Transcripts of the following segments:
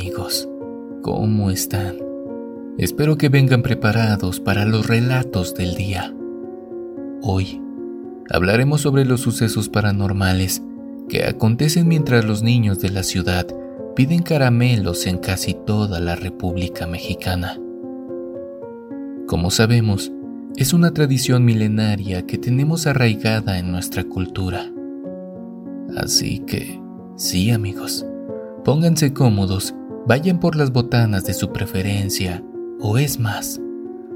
Amigos, ¿cómo están? Espero que vengan preparados para los relatos del día. Hoy hablaremos sobre los sucesos paranormales que acontecen mientras los niños de la ciudad piden caramelos en casi toda la República Mexicana. Como sabemos, es una tradición milenaria que tenemos arraigada en nuestra cultura. Así que, sí amigos, pónganse cómodos, vayan por las botanas de su preferencia, o es más,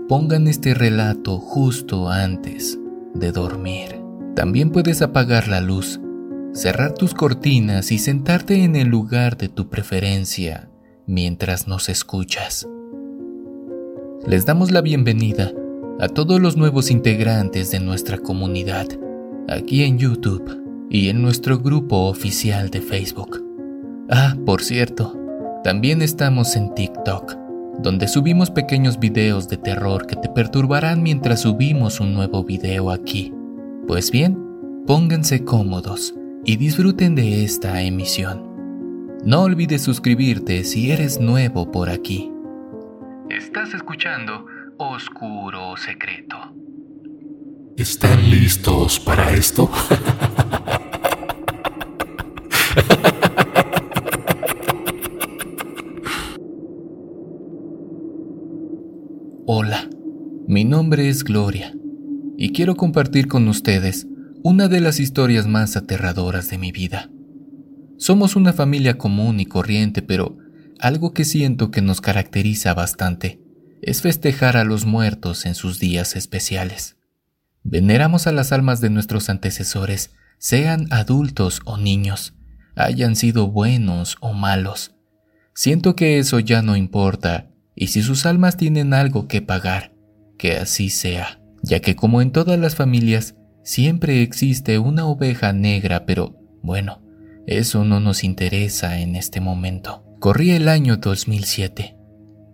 pongan este relato justo antes de dormir. También puedes apagar la luz, cerrar tus cortinas y sentarte en el lugar de tu preferencia mientras nos escuchas. Les damos la bienvenida a todos los nuevos integrantes de nuestra comunidad, aquí en YouTube y en nuestro grupo oficial de Facebook. Ah, por cierto, también estamos en TikTok, donde subimos pequeños videos de terror que te perturbarán mientras subimos un nuevo video aquí. Pues bien, pónganse cómodos y disfruten de esta emisión. No olvides suscribirte si eres nuevo por aquí. Estás escuchando Oscuro Secreto. ¿Están listos para esto? mi nombre es Gloria y quiero compartir con ustedes una de las historias más aterradoras de mi vida. Somos una familia común y corriente, pero algo que siento que nos caracteriza bastante es festejar a los muertos en sus días especiales. Veneramos a las almas de nuestros antecesores, sean adultos o niños, hayan sido buenos o malos. Siento que eso ya no importa y si sus almas tienen algo que pagar, que así sea, ya que como en todas las familias, siempre existe una oveja negra, pero bueno, eso no nos interesa en este momento. Corría el año 2007.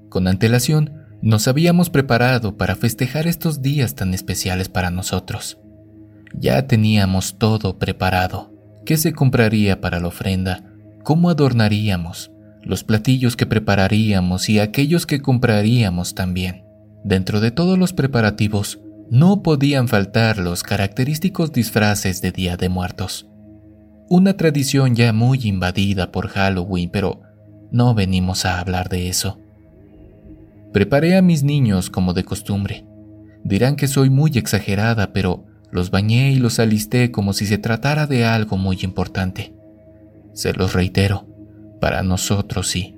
Con antelación, nos habíamos preparado para festejar estos días tan especiales para nosotros. Ya teníamos todo preparado. ¿Qué se compraría para la ofrenda? ¿Cómo adornaríamos? los platillos que prepararíamos y aquellos que compraríamos también. Dentro de todos los preparativos, no podían faltar los característicos disfraces de Día de Muertos. Una tradición ya muy invadida por Halloween, pero no venimos a hablar de eso. Preparé a mis niños como de costumbre. Dirán que soy muy exagerada, pero los bañé y los alisté como si se tratara de algo muy importante. Se los reitero, para nosotros sí.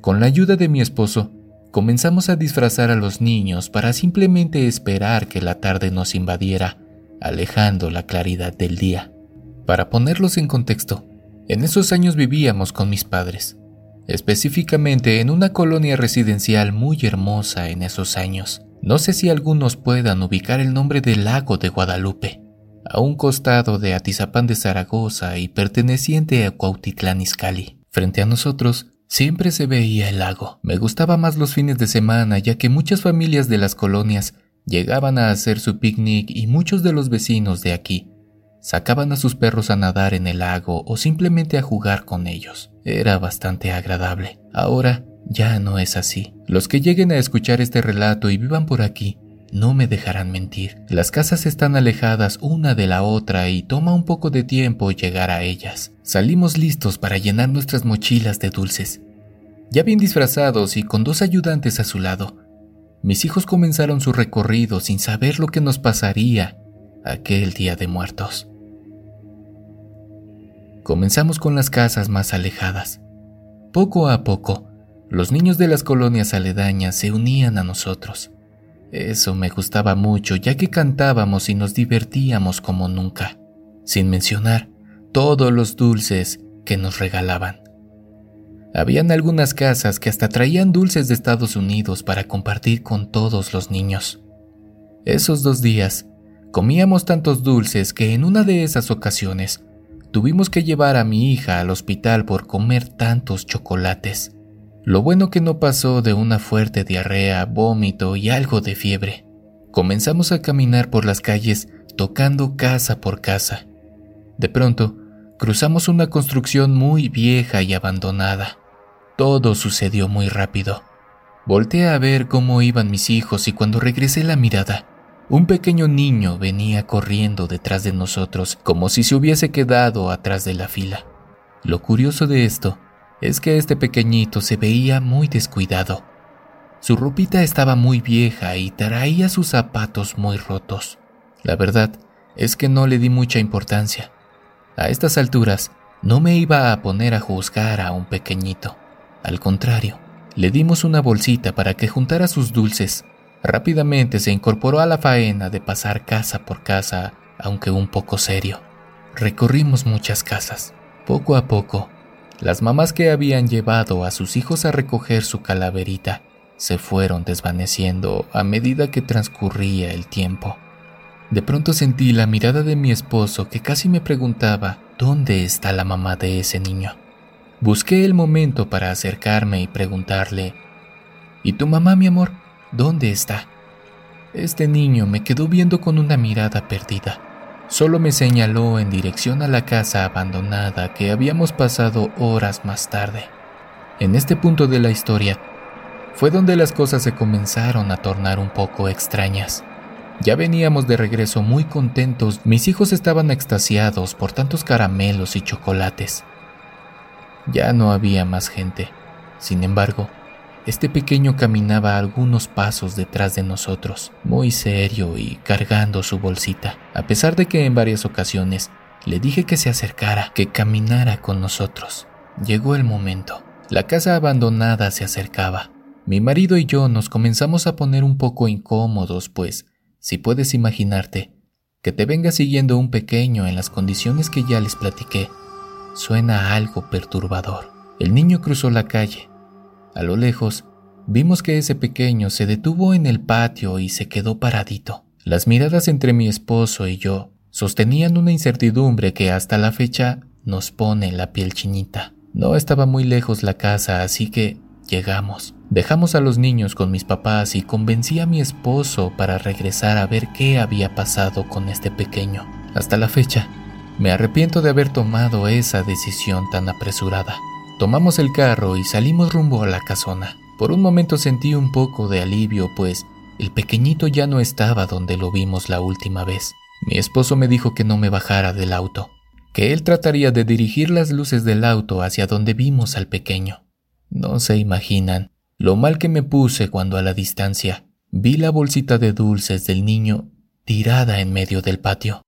Con la ayuda de mi esposo, comenzamos a disfrazar a los niños para simplemente esperar que la tarde nos invadiera, alejando la claridad del día. Para ponerlos en contexto, en esos años vivíamos con mis padres, específicamente en una colonia residencial muy hermosa en esos años. No sé si algunos puedan ubicar el nombre del lago de Guadalupe, a un costado de Atizapán de Zaragoza y perteneciente a Cuautitlán Izcalli. Frente a nosotros siempre se veía el lago. Me gustaba más los fines de semana ya que muchas familias de las colonias llegaban a hacer su picnic y muchos de los vecinos de aquí sacaban a sus perros a nadar en el lago o simplemente a jugar con ellos. Era bastante agradable. Ahora ya no es así. Los que lleguen a escuchar este relato y vivan por aquí no me dejarán mentir. Las casas están alejadas una de la otra y toma un poco de tiempo llegar a ellas. Salimos listos para llenar nuestras mochilas de dulces. Ya bien disfrazados y con dos ayudantes a su lado, mis hijos comenzaron su recorrido sin saber lo que nos pasaría aquel día de muertos. Comenzamos con las casas más alejadas. Poco a poco, los niños de las colonias aledañas se unían a nosotros. Eso me gustaba mucho, ya que cantábamos y nos divertíamos como nunca, sin mencionar todos los dulces que nos regalaban. Habían algunas casas que hasta traían dulces de Estados Unidos para compartir con todos los niños. Esos dos días comíamos tantos dulces que en una de esas ocasiones tuvimos que llevar a mi hija al hospital por comer tantos chocolates. Lo bueno que no pasó de una fuerte diarrea, vómito y algo de fiebre. Comenzamos a caminar por las calles tocando casa por casa. De pronto, cruzamos una construcción muy vieja y abandonada. Todo sucedió muy rápido. Volté a ver cómo iban mis hijos y cuando regresé la mirada, un pequeño niño venía corriendo detrás de nosotros como si se hubiese quedado atrás de la fila. Lo curioso de esto es que este pequeñito se veía muy descuidado. Su ropita estaba muy vieja y traía sus zapatos muy rotos. La verdad es que no le di mucha importancia. A estas alturas, no me iba a poner a juzgar a un pequeñito. Al contrario, le dimos una bolsita para que juntara sus dulces. Rápidamente se incorporó a la faena de pasar casa por casa, aunque un poco serio. Recorrimos muchas casas. Poco a poco, las mamás que habían llevado a sus hijos a recoger su calaverita se fueron desvaneciendo a medida que transcurría el tiempo. De pronto sentí la mirada de mi esposo que casi me preguntaba ¿dónde está la mamá de ese niño? Busqué el momento para acercarme y preguntarle ¿Y tu mamá, mi amor? ¿Dónde está? Este niño me quedó viendo con una mirada perdida. Solo me señaló en dirección a la casa abandonada que habíamos pasado horas más tarde. En este punto de la historia fue donde las cosas se comenzaron a tornar un poco extrañas. Ya veníamos de regreso muy contentos, mis hijos estaban extasiados por tantos caramelos y chocolates. Ya no había más gente. Sin embargo, este pequeño caminaba algunos pasos detrás de nosotros, muy serio y cargando su bolsita, a pesar de que en varias ocasiones le dije que se acercara, que caminara con nosotros. Llegó el momento. La casa abandonada se acercaba. Mi marido y yo nos comenzamos a poner un poco incómodos, pues, si puedes imaginarte, que te venga siguiendo un pequeño en las condiciones que ya les platiqué, suena algo perturbador. El niño cruzó la calle, a lo lejos, vimos que ese pequeño se detuvo en el patio y se quedó paradito. Las miradas entre mi esposo y yo sostenían una incertidumbre que hasta la fecha nos pone la piel chinita. No estaba muy lejos la casa, así que llegamos. Dejamos a los niños con mis papás y convencí a mi esposo para regresar a ver qué había pasado con este pequeño. Hasta la fecha, me arrepiento de haber tomado esa decisión tan apresurada. Tomamos el carro y salimos rumbo a la casona. Por un momento sentí un poco de alivio, pues el pequeñito ya no estaba donde lo vimos la última vez. Mi esposo me dijo que no me bajara del auto, que él trataría de dirigir las luces del auto hacia donde vimos al pequeño. No se imaginan lo mal que me puse cuando a la distancia vi la bolsita de dulces del niño tirada en medio del patio.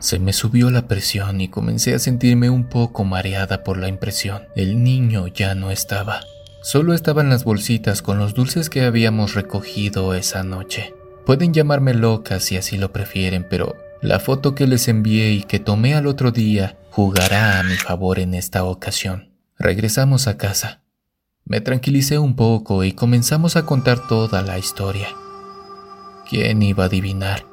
Se me subió la presión y comencé a sentirme un poco mareada por la impresión. El niño ya no estaba. Solo estaban las bolsitas con los dulces que habíamos recogido esa noche. Pueden llamarme loca si así lo prefieren, pero la foto que les envié y que tomé al otro día jugará a mi favor en esta ocasión. Regresamos a casa. Me tranquilicé un poco y comenzamos a contar toda la historia. ¿Quién iba a adivinar?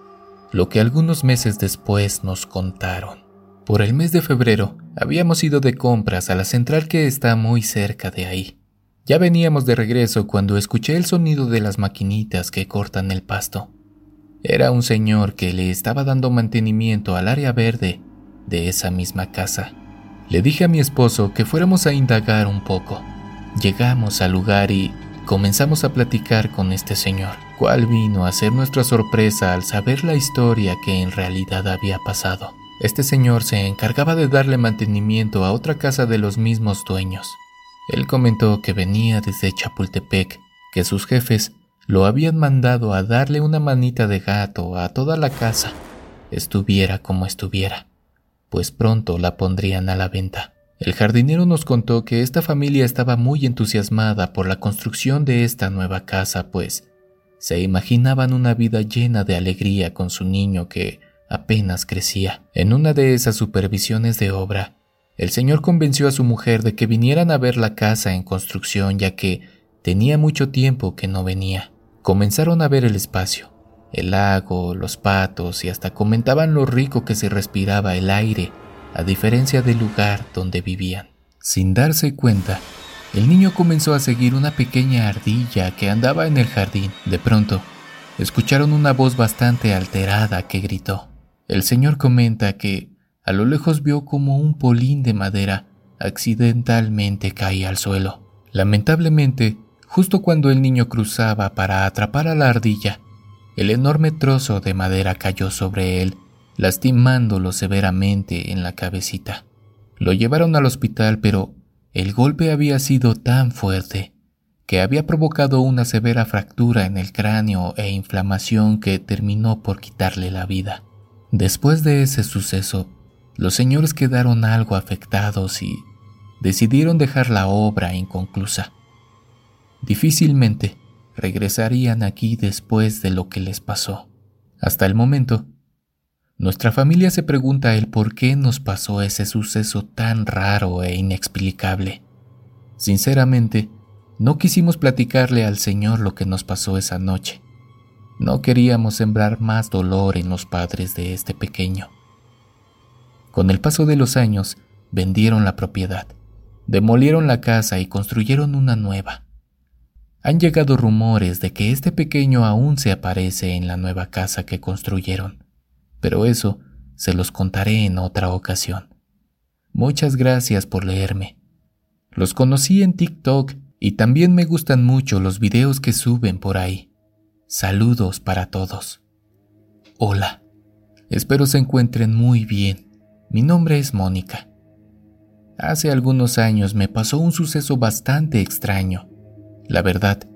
Lo que algunos meses después nos contaron. Por el mes de febrero habíamos ido de compras a la central que está muy cerca de ahí. Ya veníamos de regreso cuando escuché el sonido de las maquinitas que cortan el pasto. Era un señor que le estaba dando mantenimiento al área verde de esa misma casa. Le dije a mi esposo que fuéramos a indagar un poco. Llegamos al lugar y comenzamos a platicar con este señor, cual vino a ser nuestra sorpresa al saber la historia que en realidad había pasado. Este señor se encargaba de darle mantenimiento a otra casa de los mismos dueños. Él comentó que venía desde Chapultepec, que sus jefes lo habían mandado a darle una manita de gato a toda la casa, estuviera como estuviera, pues pronto la pondrían a la venta. El jardinero nos contó que esta familia estaba muy entusiasmada por la construcción de esta nueva casa, pues se imaginaban una vida llena de alegría con su niño que apenas crecía. En una de esas supervisiones de obra, el señor convenció a su mujer de que vinieran a ver la casa en construcción ya que tenía mucho tiempo que no venía. Comenzaron a ver el espacio, el lago, los patos y hasta comentaban lo rico que se respiraba el aire a diferencia del lugar donde vivían. Sin darse cuenta, el niño comenzó a seguir una pequeña ardilla que andaba en el jardín. De pronto, escucharon una voz bastante alterada que gritó. El señor comenta que a lo lejos vio como un polín de madera accidentalmente caía al suelo. Lamentablemente, justo cuando el niño cruzaba para atrapar a la ardilla, el enorme trozo de madera cayó sobre él, lastimándolo severamente en la cabecita. Lo llevaron al hospital, pero el golpe había sido tan fuerte que había provocado una severa fractura en el cráneo e inflamación que terminó por quitarle la vida. Después de ese suceso, los señores quedaron algo afectados y decidieron dejar la obra inconclusa. Difícilmente regresarían aquí después de lo que les pasó. Hasta el momento, nuestra familia se pregunta el por qué nos pasó ese suceso tan raro e inexplicable. Sinceramente, no quisimos platicarle al Señor lo que nos pasó esa noche. No queríamos sembrar más dolor en los padres de este pequeño. Con el paso de los años, vendieron la propiedad, demolieron la casa y construyeron una nueva. Han llegado rumores de que este pequeño aún se aparece en la nueva casa que construyeron, pero eso se los contaré en otra ocasión. Muchas gracias por leerme. Los conocí en TikTok y también me gustan mucho los videos que suben por ahí. Saludos para todos. Hola. Espero se encuentren muy bien. Mi nombre es Mónica. Hace algunos años me pasó un suceso bastante extraño. La verdad,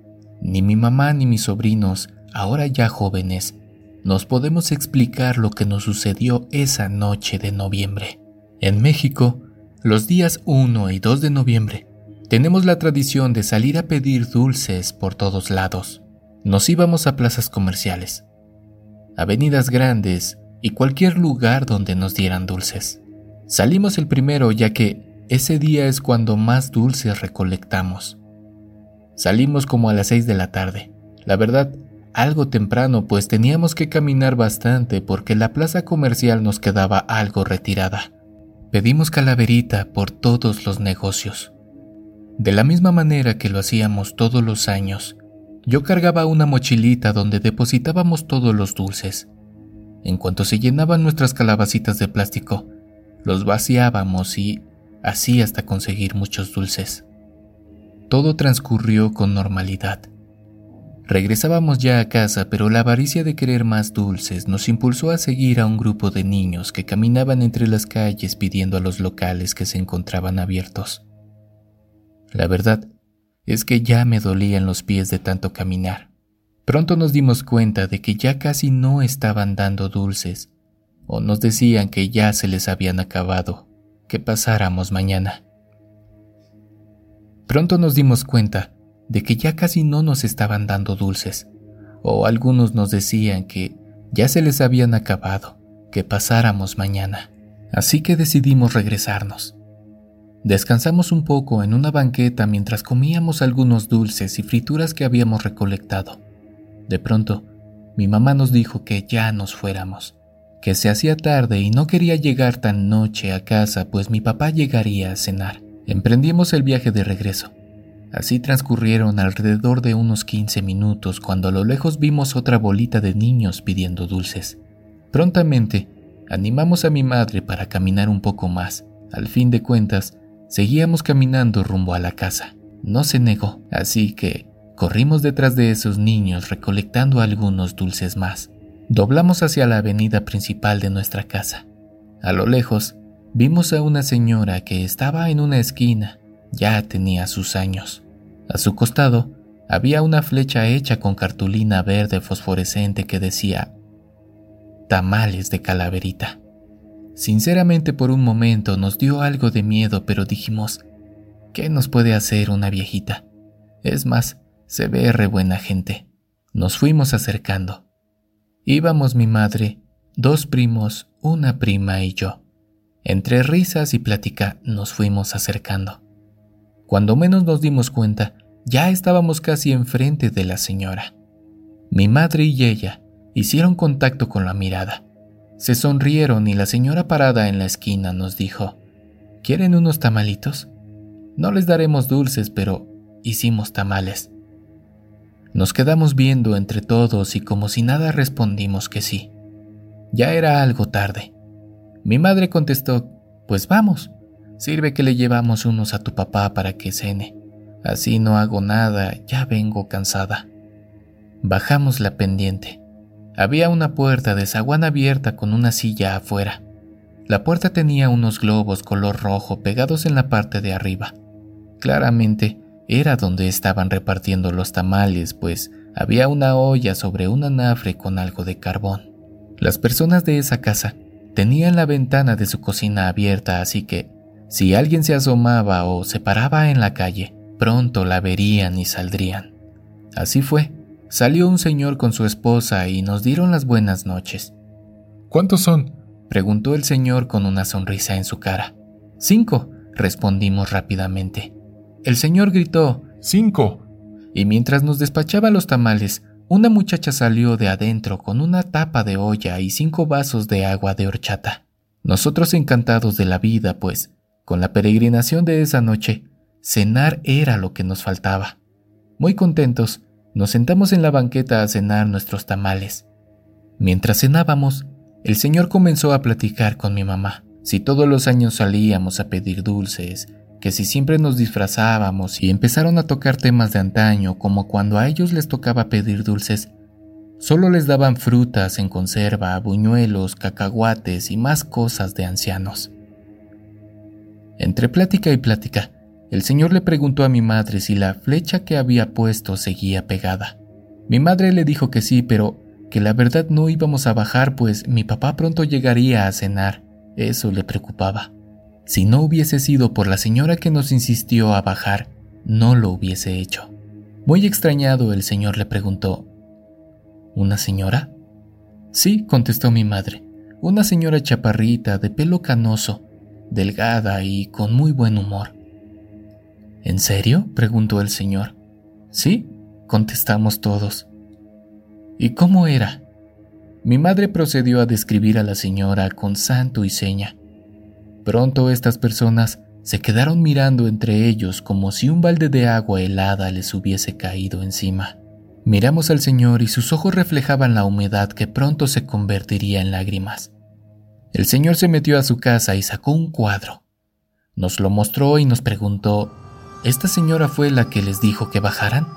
ni mi mamá ni mis sobrinos, ahora ya jóvenes, nos podemos explicar lo que nos sucedió esa noche de noviembre. En México, los días 1 y 2 de noviembre tenemos la tradición de salir a pedir dulces por todos lados. Nos íbamos a plazas comerciales, avenidas grandes y cualquier lugar donde nos dieran dulces. Salimos el primero ya que ese día es cuando más dulces recolectamos. Salimos como a las 6 de la tarde. La verdad, algo temprano pues teníamos que caminar bastante porque la plaza comercial nos quedaba algo retirada. Pedimos calaverita por todos los negocios. De la misma manera que lo hacíamos todos los años, yo cargaba una mochilita donde depositábamos todos los dulces. En cuanto se llenaban nuestras calabacitas de plástico, los vaciábamos y así hasta conseguir muchos dulces. Todo transcurrió con normalidad. Regresábamos ya a casa, pero la avaricia de querer más dulces nos impulsó a seguir a un grupo de niños que caminaban entre las calles pidiendo a los locales que se encontraban abiertos. La verdad es que ya me dolían los pies de tanto caminar. Pronto nos dimos cuenta de que ya casi no estaban dando dulces, o nos decían que ya se les habían acabado, que pasáramos mañana. Pronto nos dimos cuenta de que ya casi no nos estaban dando dulces, o algunos nos decían que ya se les habían acabado, que pasáramos mañana. Así que decidimos regresarnos. Descansamos un poco en una banqueta mientras comíamos algunos dulces y frituras que habíamos recolectado. De pronto, mi mamá nos dijo que ya nos fuéramos, que se hacía tarde y no quería llegar tan noche a casa pues mi papá llegaría a cenar. Emprendimos el viaje de regreso. Así transcurrieron alrededor de unos 15 minutos cuando a lo lejos vimos otra bolita de niños pidiendo dulces. Prontamente, animamos a mi madre para caminar un poco más. Al fin de cuentas, Seguíamos caminando rumbo a la casa. No se negó, así que corrimos detrás de esos niños recolectando algunos dulces más. Doblamos hacia la avenida principal de nuestra casa. A lo lejos, vimos a una señora que estaba en una esquina. Ya tenía sus años. A su costado había una flecha hecha con cartulina verde fosforescente que decía tamales de calaverita. Sinceramente por un momento nos dio algo de miedo, pero dijimos, ¿qué nos puede hacer una viejita? Es más, se ve re buena gente. Nos fuimos acercando. Íbamos mi madre, dos primos, una prima y yo. Entre risas y plática nos fuimos acercando. Cuando menos nos dimos cuenta, ya estábamos casi enfrente de la señora. Mi madre y ella hicieron contacto con la mirada. Se sonrieron y la señora parada en la esquina nos dijo, ¿Quieren unos tamalitos? No les daremos dulces, pero hicimos tamales. Nos quedamos viendo entre todos y como si nada respondimos que sí. Ya era algo tarde. Mi madre contestó, pues vamos. Sirve que le llevamos unos a tu papá para que cene. Así no hago nada, ya vengo cansada. Bajamos la pendiente. Había una puerta de zaguán abierta con una silla afuera. La puerta tenía unos globos color rojo pegados en la parte de arriba. Claramente era donde estaban repartiendo los tamales, pues había una olla sobre un anafre con algo de carbón. Las personas de esa casa tenían la ventana de su cocina abierta, así que si alguien se asomaba o se paraba en la calle, pronto la verían y saldrían. Así fue. Salió un señor con su esposa y nos dieron las buenas noches. ¿Cuántos son? preguntó el señor con una sonrisa en su cara. Cinco, respondimos rápidamente. El señor gritó, Cinco. Y mientras nos despachaba los tamales, una muchacha salió de adentro con una tapa de olla y cinco vasos de agua de horchata. Nosotros encantados de la vida, pues, con la peregrinación de esa noche, Cenar era lo que nos faltaba. Muy contentos, nos sentamos en la banqueta a cenar nuestros tamales. Mientras cenábamos, el señor comenzó a platicar con mi mamá. Si todos los años salíamos a pedir dulces, que si siempre nos disfrazábamos y empezaron a tocar temas de antaño, como cuando a ellos les tocaba pedir dulces, solo les daban frutas en conserva, buñuelos, cacahuates y más cosas de ancianos. Entre plática y plática, el señor le preguntó a mi madre si la flecha que había puesto seguía pegada. Mi madre le dijo que sí, pero que la verdad no íbamos a bajar, pues mi papá pronto llegaría a cenar. Eso le preocupaba. Si no hubiese sido por la señora que nos insistió a bajar, no lo hubiese hecho. Muy extrañado, el señor le preguntó, ¿Una señora? Sí, contestó mi madre, una señora chaparrita, de pelo canoso, delgada y con muy buen humor. ¿En serio? preguntó el señor. Sí, contestamos todos. ¿Y cómo era? Mi madre procedió a describir a la señora con santo y seña. Pronto estas personas se quedaron mirando entre ellos como si un balde de agua helada les hubiese caído encima. Miramos al señor y sus ojos reflejaban la humedad que pronto se convertiría en lágrimas. El señor se metió a su casa y sacó un cuadro. Nos lo mostró y nos preguntó ¿Esta señora fue la que les dijo que bajaran?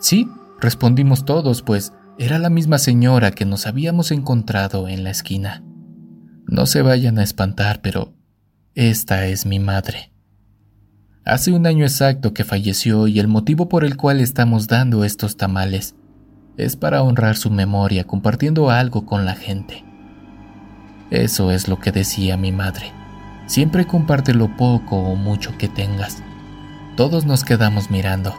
Sí, respondimos todos, pues era la misma señora que nos habíamos encontrado en la esquina. No se vayan a espantar, pero esta es mi madre. Hace un año exacto que falleció y el motivo por el cual estamos dando estos tamales es para honrar su memoria compartiendo algo con la gente. Eso es lo que decía mi madre. Siempre comparte lo poco o mucho que tengas. Todos nos quedamos mirando.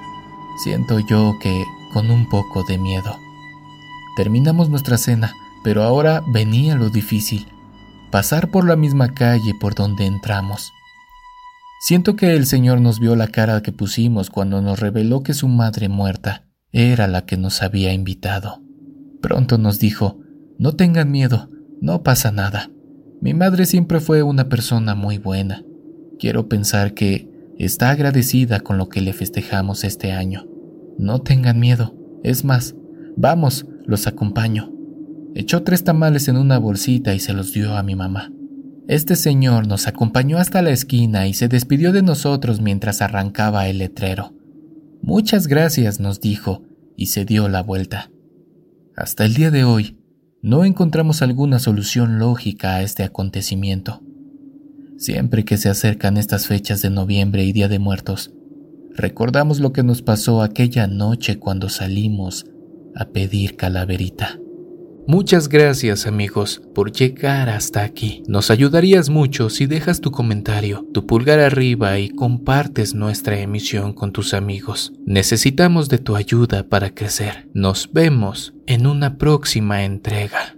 Siento yo que con un poco de miedo. Terminamos nuestra cena, pero ahora venía lo difícil, pasar por la misma calle por donde entramos. Siento que el Señor nos vio la cara que pusimos cuando nos reveló que su madre muerta era la que nos había invitado. Pronto nos dijo, no tengan miedo, no pasa nada. Mi madre siempre fue una persona muy buena. Quiero pensar que Está agradecida con lo que le festejamos este año. No tengan miedo. Es más, vamos, los acompaño. Echó tres tamales en una bolsita y se los dio a mi mamá. Este señor nos acompañó hasta la esquina y se despidió de nosotros mientras arrancaba el letrero. Muchas gracias, nos dijo, y se dio la vuelta. Hasta el día de hoy, no encontramos alguna solución lógica a este acontecimiento. Siempre que se acercan estas fechas de noviembre y Día de Muertos, recordamos lo que nos pasó aquella noche cuando salimos a pedir calaverita. Muchas gracias amigos por llegar hasta aquí. Nos ayudarías mucho si dejas tu comentario, tu pulgar arriba y compartes nuestra emisión con tus amigos. Necesitamos de tu ayuda para crecer. Nos vemos en una próxima entrega.